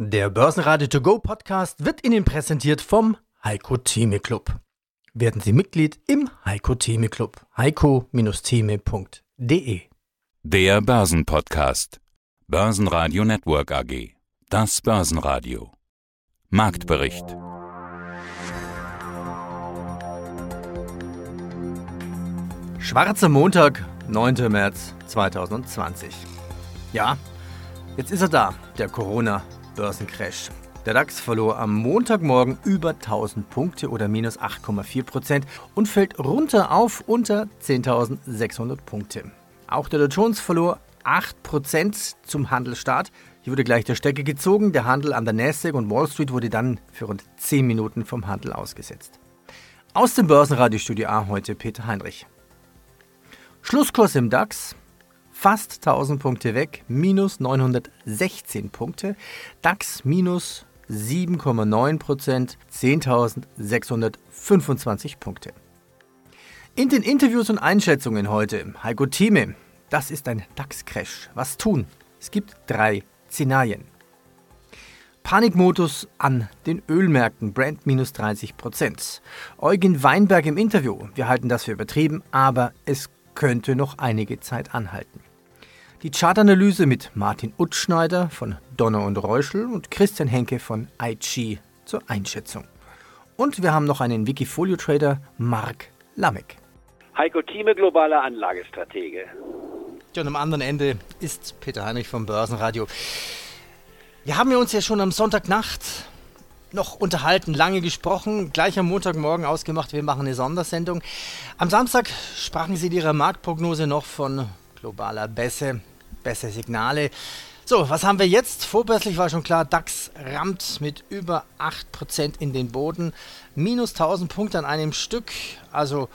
Der Börsenradio To Go Podcast wird Ihnen präsentiert vom Heiko Theme Club. Werden Sie Mitglied im Heiko Theme Club. heiko-theme.de Der Börsenpodcast. Börsenradio Network AG. Das Börsenradio. Marktbericht. Schwarzer Montag, 9. März 2020. Ja, jetzt ist er da, der Corona-Börsencrash. Der DAX verlor am Montagmorgen über 1000 Punkte oder minus 8,4 Prozent und fällt runter auf unter 10.600 Punkte. Auch der Dow Jones verlor 8 Prozent zum Handelstart. Hier wurde gleich der Stecker gezogen. Der Handel an der Nasdaq und Wall Street wurde dann für rund 10 Minuten vom Handel ausgesetzt. Aus dem Börsenradiostudio A heute Peter Heinrich. Schlusskurs im DAX fast 1000 Punkte weg, minus 916 Punkte. DAX minus 7,9 Prozent, 10.625 Punkte. In den Interviews und Einschätzungen heute, Heiko Thieme, das ist ein DAX-Crash. Was tun? Es gibt drei Szenarien. Panikmodus an den Ölmärkten, Brand minus 30 Prozent. Eugen Weinberg im Interview, wir halten das für übertrieben, aber es könnte noch einige Zeit anhalten. Die Chartanalyse mit Martin Utschneider von Donner und Reuschel und Christian Henke von IG zur Einschätzung. Und wir haben noch einen Wikifolio-Trader, Mark Lamek. Heiko Thieme, globaler Anlagestratege. Ja, und am anderen Ende ist Peter Heinrich vom Börsenradio. Wir haben uns ja schon am Sonntagnacht noch unterhalten, lange gesprochen, gleich am Montagmorgen ausgemacht, wir machen eine Sondersendung. Am Samstag sprachen Sie in Ihrer Marktprognose noch von globaler Bässe, bessere Signale. So, was haben wir jetzt? Vorbörslich war schon klar, DAX rammt mit über 8% in den Boden. Minus 1000 Punkte an einem Stück. Also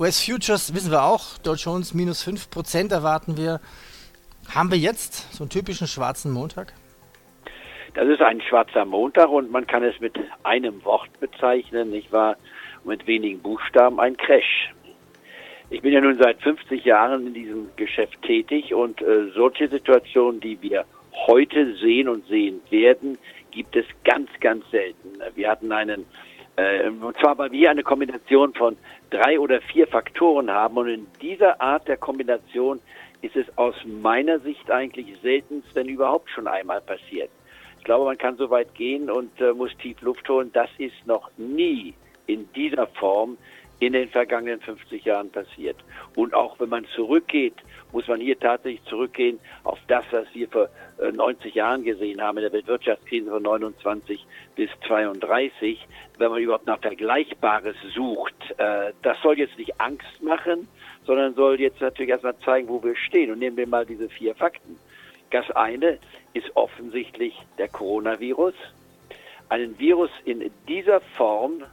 US Futures wissen wir auch, Dow Jones minus 5% erwarten wir. Haben wir jetzt so einen typischen schwarzen Montag? Das ist ein schwarzer Montag und man kann es mit einem Wort bezeichnen, nicht wahr? Mit wenigen Buchstaben ein Crash. Ich bin ja nun seit 50 Jahren in diesem Geschäft tätig und äh, solche Situationen, die wir heute sehen und sehen werden, gibt es ganz, ganz selten. Wir hatten einen, äh, und zwar weil wir eine Kombination von drei oder vier Faktoren haben und in dieser Art der Kombination ist es aus meiner Sicht eigentlich seltenst, wenn überhaupt schon einmal passiert. Ich glaube, man kann so weit gehen und äh, muss tief Luft holen. Das ist noch nie in dieser Form in den vergangenen 50 Jahren passiert. Und auch wenn man zurückgeht, muss man hier tatsächlich zurückgehen auf das, was wir vor 90 Jahren gesehen haben in der Weltwirtschaftskrise von 29 bis 32, wenn man überhaupt nach Vergleichbares sucht. Äh, das soll jetzt nicht Angst machen, sondern soll jetzt natürlich erstmal zeigen, wo wir stehen. Und nehmen wir mal diese vier Fakten. Das eine ist offensichtlich der Coronavirus. Einen Virus in dieser Form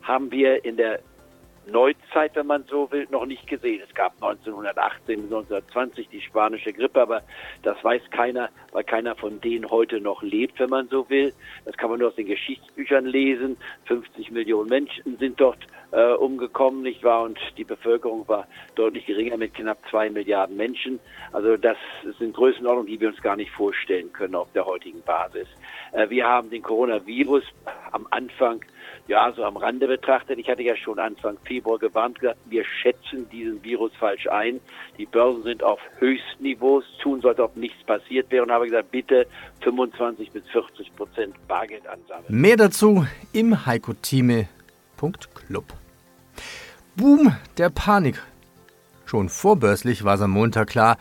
haben wir in der Neuzeit, wenn man so will, noch nicht gesehen. Es gab 1918 1920 die spanische Grippe, aber das weiß keiner, weil keiner von denen heute noch lebt, wenn man so will. Das kann man nur aus den Geschichtsbüchern lesen. 50 Millionen Menschen sind dort äh, umgekommen, nicht wahr? Und die Bevölkerung war deutlich geringer mit knapp zwei Milliarden Menschen. Also das sind Größenordnungen, die wir uns gar nicht vorstellen können auf der heutigen Basis. Äh, wir haben den Coronavirus am Anfang ja, so am Rande betrachtet. Ich hatte ja schon Anfang Februar gewarnt, gesagt, wir schätzen diesen Virus falsch ein. Die Börsen sind auf Höchstniveaus, tun sollte, ob nichts passiert wäre und habe gesagt, bitte 25 bis 40 Prozent Bargeld ansammeln. Mehr dazu im heikotime.club. Boom der Panik. Schon vorbörslich war es am Montag klar,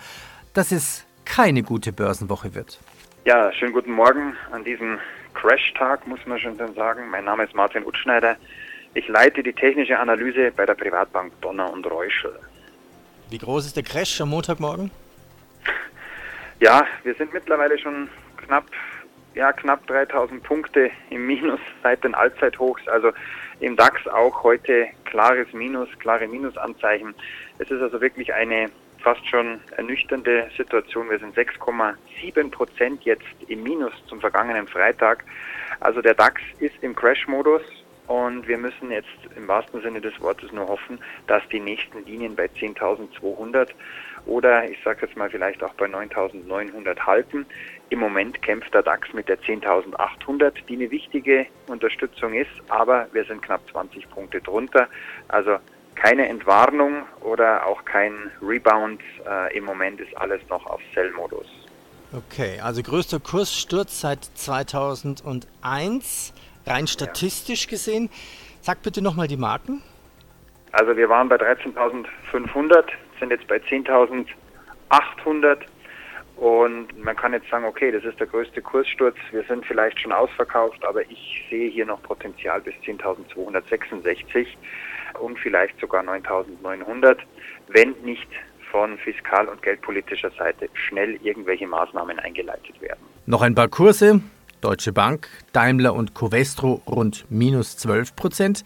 dass es keine gute Börsenwoche wird. Ja, schönen guten Morgen an diesem Crash-Tag, muss man schon sagen. Mein Name ist Martin Utschneider. Ich leite die technische Analyse bei der Privatbank Donner und Reuschel. Wie groß ist der Crash am Montagmorgen? Ja, wir sind mittlerweile schon knapp, ja, knapp 3000 Punkte im Minus seit den Allzeithochs. Also im DAX auch heute klares Minus, klare Minusanzeichen. Es ist also wirklich eine fast schon ernüchternde Situation. Wir sind 6,7 Prozent jetzt im Minus zum vergangenen Freitag. Also der DAX ist im Crash-Modus und wir müssen jetzt im wahrsten Sinne des Wortes nur hoffen, dass die nächsten Linien bei 10.200 oder ich sage jetzt mal vielleicht auch bei 9.900 halten. Im Moment kämpft der DAX mit der 10.800, die eine wichtige Unterstützung ist, aber wir sind knapp 20 Punkte drunter. Also keine Entwarnung oder auch kein Rebound. Äh, Im Moment ist alles noch auf Sell-Modus. Okay, also größter Kurssturz seit 2001, rein statistisch ja. gesehen. Sag bitte nochmal die Marken. Also wir waren bei 13.500, sind jetzt bei 10.800 und man kann jetzt sagen, okay, das ist der größte Kurssturz. Wir sind vielleicht schon ausverkauft, aber ich sehe hier noch Potenzial bis 10.266 und vielleicht sogar 9.900, wenn nicht von fiskal- und geldpolitischer Seite schnell irgendwelche Maßnahmen eingeleitet werden. Noch ein paar Kurse. Deutsche Bank, Daimler und Covestro rund minus 12 Prozent,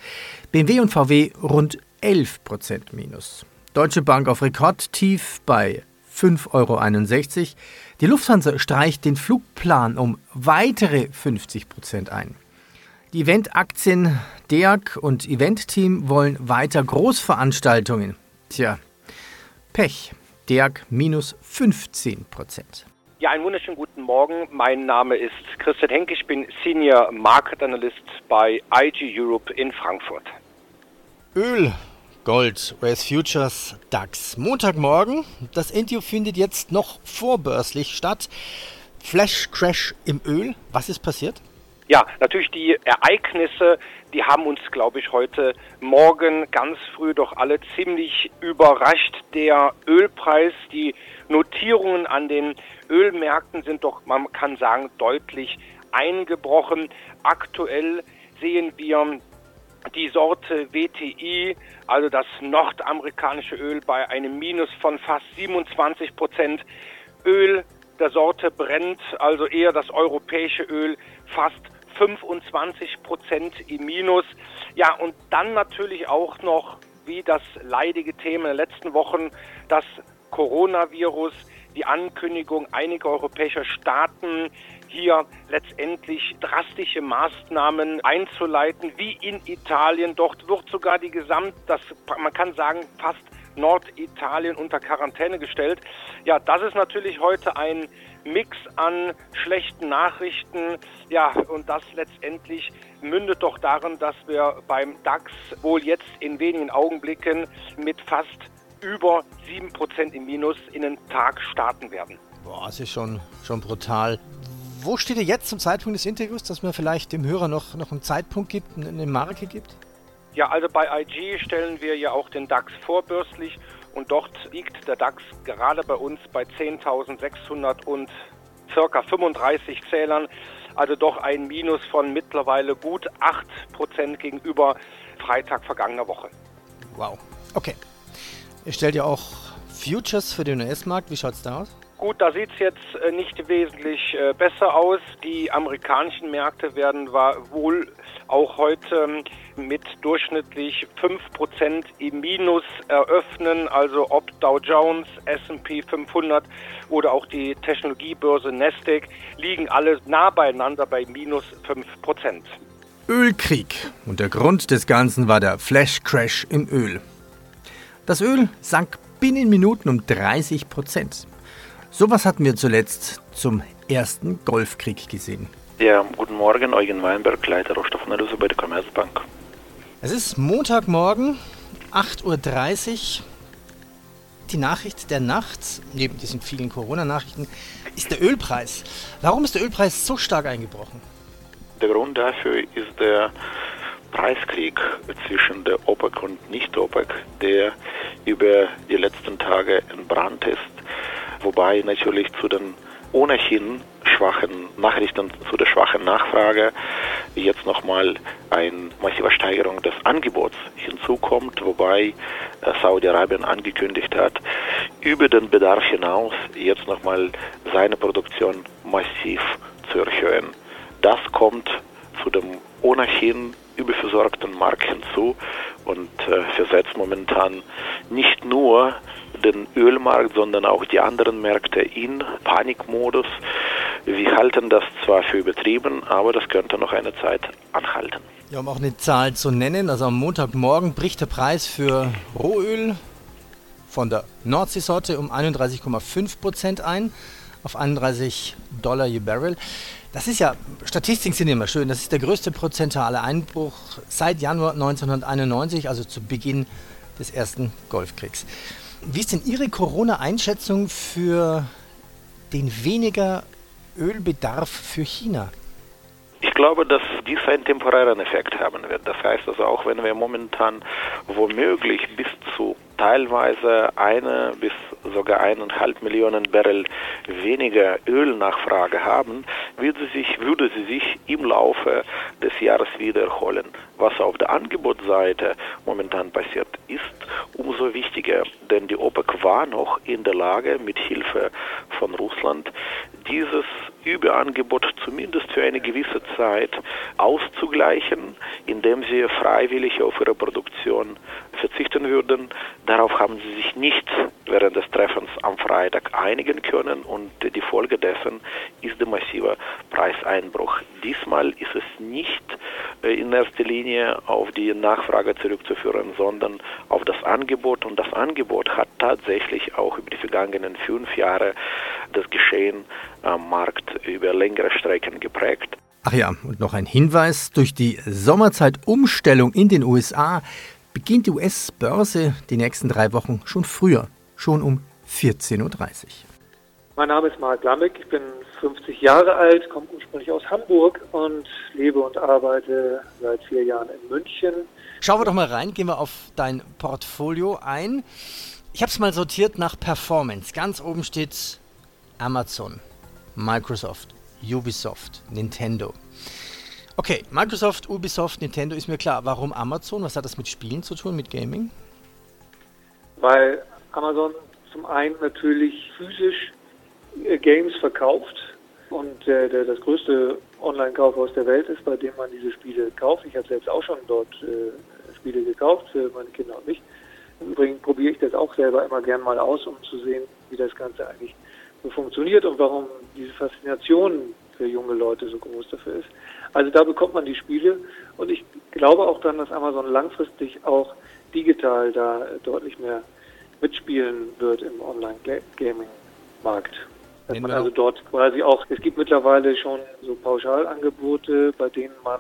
BMW und VW rund 11 Prozent minus. Deutsche Bank auf Rekordtief bei 5,61 Euro. Die Lufthansa streicht den Flugplan um weitere 50 Prozent ein. Die Eventaktien DEAG und Eventteam wollen weiter Großveranstaltungen. Tja, Pech. DEAG minus 15 Prozent. Ja, einen wunderschönen guten Morgen. Mein Name ist Christian Henke. Ich bin Senior Market Analyst bei IG Europe in Frankfurt. Öl, Gold, US Futures, DAX. Montagmorgen. Das Interview findet jetzt noch vorbörslich statt. Flash Crash im Öl. Was ist passiert? Ja, natürlich die Ereignisse, die haben uns, glaube ich, heute Morgen ganz früh doch alle ziemlich überrascht. Der Ölpreis, die Notierungen an den Ölmärkten sind doch, man kann sagen, deutlich eingebrochen. Aktuell sehen wir die Sorte WTI, also das nordamerikanische Öl, bei einem Minus von fast 27 Prozent. Öl der Sorte brennt, also eher das europäische Öl, fast 25 Prozent im Minus. Ja, und dann natürlich auch noch, wie das leidige Thema in den letzten Wochen, das Coronavirus, die Ankündigung einiger europäischer Staaten, hier letztendlich drastische Maßnahmen einzuleiten, wie in Italien. Dort wird sogar die Gesamt, das, man kann sagen, fast Norditalien unter Quarantäne gestellt. Ja, das ist natürlich heute ein Mix an schlechten Nachrichten. Ja, und das letztendlich mündet doch darin, dass wir beim DAX wohl jetzt in wenigen Augenblicken mit fast über 7% im Minus in den Tag starten werden. Boah, das ist schon, schon brutal. Wo steht ihr jetzt zum Zeitpunkt des Interviews, dass man vielleicht dem Hörer noch, noch einen Zeitpunkt gibt, eine Marke gibt? Ja, also bei IG stellen wir ja auch den DAX vorbörslich und dort liegt der DAX gerade bei uns bei 10.600 und circa 35 Zählern. Also doch ein Minus von mittlerweile gut 8% gegenüber Freitag vergangener Woche. Wow. Okay. Ihr stellt ja auch Futures für den US-Markt. Wie schaut es da aus? Gut, da sieht es jetzt äh, nicht wesentlich äh, besser aus. Die amerikanischen Märkte werden wohl auch heute ähm, mit durchschnittlich 5% im Minus eröffnen. Also ob Dow Jones, SP 500 oder auch die Technologiebörse Nasdaq liegen alle nah beieinander bei minus 5%. Ölkrieg. Und der Grund des Ganzen war der Flash Crash im Öl. Das Öl sank binnen Minuten um 30 Prozent. Sowas hatten wir zuletzt zum ersten Golfkrieg gesehen. Ja, guten Morgen, Eugen Weinberg, Leiter Rohstoffanalyse bei der Commerzbank. Es ist Montagmorgen, 8.30 Uhr. Die Nachricht der Nacht, neben diesen vielen Corona-Nachrichten, ist der Ölpreis. Warum ist der Ölpreis so stark eingebrochen? Der Grund dafür ist der Preiskrieg zwischen der OPEC und Nicht-OPEC, der über die letzten Tage entbrannt ist wobei natürlich zu den ohnehin schwachen Nachrichten, zu der schwachen Nachfrage jetzt nochmal eine massive Steigerung des Angebots hinzukommt, wobei äh, Saudi-Arabien angekündigt hat, über den Bedarf hinaus jetzt nochmal seine Produktion massiv zu erhöhen. Das kommt zu dem ohnehin überversorgten Markt hinzu und äh, versetzt momentan nicht nur den Ölmarkt, sondern auch die anderen Märkte in Panikmodus. Wir halten das zwar für übertrieben, aber das könnte noch eine Zeit anhalten. Ja, um auch eine Zahl zu nennen, also am Montagmorgen bricht der Preis für Rohöl von der Nordseesorte um 31,5 Prozent ein auf 31 Dollar je Barrel. Das ist ja, Statistiken sind immer schön, das ist der größte prozentuale Einbruch seit Januar 1991, also zu Beginn des ersten Golfkriegs. Wie ist denn Ihre Corona-Einschätzung für den weniger Ölbedarf für China? Ich glaube, dass dies einen temporären Effekt haben wird. Das heißt also, auch wenn wir momentan womöglich bis zu teilweise eine bis sogar eineinhalb Millionen Barrel weniger Ölnachfrage haben, würde, sich, würde sie sich im Laufe des Jahres wiederholen. Was auf der Angebotsseite momentan passiert, ist umso wichtiger, denn die OPEC war noch in der Lage, mit Hilfe von Russland dieses Überangebot zumindest für eine gewisse Zeit auszugleichen, indem sie freiwillig auf ihre Produktion verzichten würden. Darauf haben sie sich nicht während des Treffens am Freitag einigen können und die Folge dessen ist der massive Preiseinbruch. Diesmal ist es nicht äh, in erster Linie auf die Nachfrage zurückzuführen, sondern auf das Angebot und das Angebot hat tatsächlich auch über die vergangenen fünf Jahre das Geschehen am Markt über längere Strecken geprägt. Ach ja, und noch ein Hinweis, durch die Sommerzeitumstellung in den USA beginnt die US-Börse die nächsten drei Wochen schon früher, schon um 14.30 Uhr. Mein Name ist Marc Lambeck, ich bin 50 Jahre alt, komme ursprünglich aus Hamburg und lebe und arbeite seit vier Jahren in München. Schauen wir doch mal rein, gehen wir auf dein Portfolio ein. Ich habe es mal sortiert nach Performance. Ganz oben steht Amazon, Microsoft, Ubisoft, Nintendo. Okay, Microsoft, Ubisoft, Nintendo ist mir klar. Warum Amazon? Was hat das mit Spielen zu tun, mit Gaming? Weil Amazon zum einen natürlich physisch äh, Games verkauft und äh, der, das größte Online-Kaufhaus der Welt ist, bei dem man diese Spiele kauft. Ich habe selbst auch schon dort äh, Spiele gekauft für meine Kinder und mich. Im Übrigen probiere ich das auch selber immer gern mal aus, um zu sehen, wie das Ganze eigentlich so funktioniert und warum diese Faszination für junge Leute so groß dafür ist. Also da bekommt man die Spiele und ich glaube auch dann, dass Amazon langfristig auch digital da deutlich mehr mitspielen wird im Online-Gaming-Markt. Dass man also dort quasi auch, es gibt mittlerweile schon so Pauschalangebote, bei denen man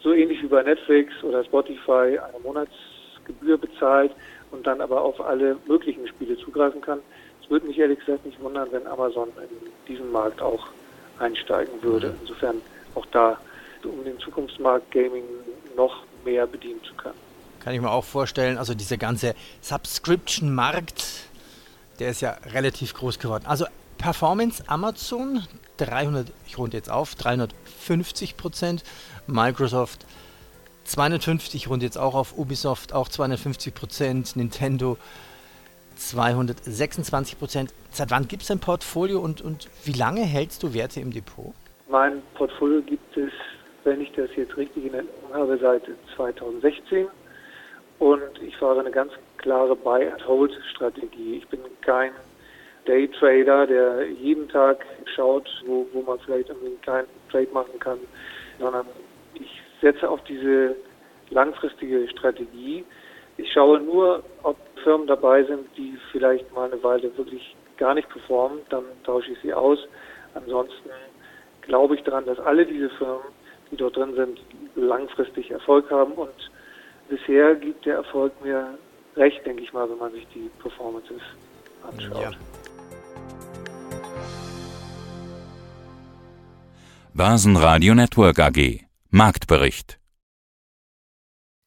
so ähnlich wie bei Netflix oder Spotify eine Monatsgebühr bezahlt und dann aber auf alle möglichen Spiele zugreifen kann. Es würde mich ehrlich gesagt nicht wundern, wenn Amazon in diesen Markt auch einsteigen würde. Mhm. Insofern auch da, um den Zukunftsmarkt Gaming noch mehr bedienen zu können. Kann ich mir auch vorstellen, also dieser ganze Subscription-Markt, der ist ja relativ groß geworden. Also Performance Amazon 300, ich runde jetzt auf, 350 Prozent. Microsoft 250, ich runde jetzt auch auf. Ubisoft auch 250 Prozent. Nintendo 226 Prozent. Seit wann gibt es ein Portfolio und, und wie lange hältst du Werte im Depot? Mein Portfolio gibt es, wenn ich das jetzt richtig in Erinnerung habe, seit 2016. Und ich fahre eine ganz klare Buy-and-Hold-Strategie. Ich bin kein Daytrader, der jeden Tag schaut, wo, wo man vielleicht einen kleinen Trade machen kann, sondern ich setze auf diese langfristige Strategie. Ich schaue nur, ob Firmen dabei sind, die vielleicht mal eine Weile wirklich gar nicht performen, dann tausche ich sie aus. Ansonsten glaube ich daran, dass alle diese Firmen, die dort drin sind, langfristig Erfolg haben und bisher gibt der Erfolg mir recht, denke ich mal, wenn man sich die Performances anschaut. Ja. Börsenradio Network AG Marktbericht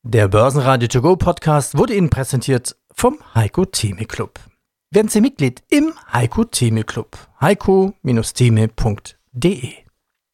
Der Börsenradio To Go Podcast wurde Ihnen präsentiert vom Heiko Theme Club. Werden Sie Mitglied im Heiko Theme Club. heiko-theme.de